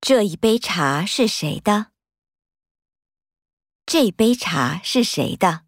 这一杯茶是谁的？这杯茶是谁的？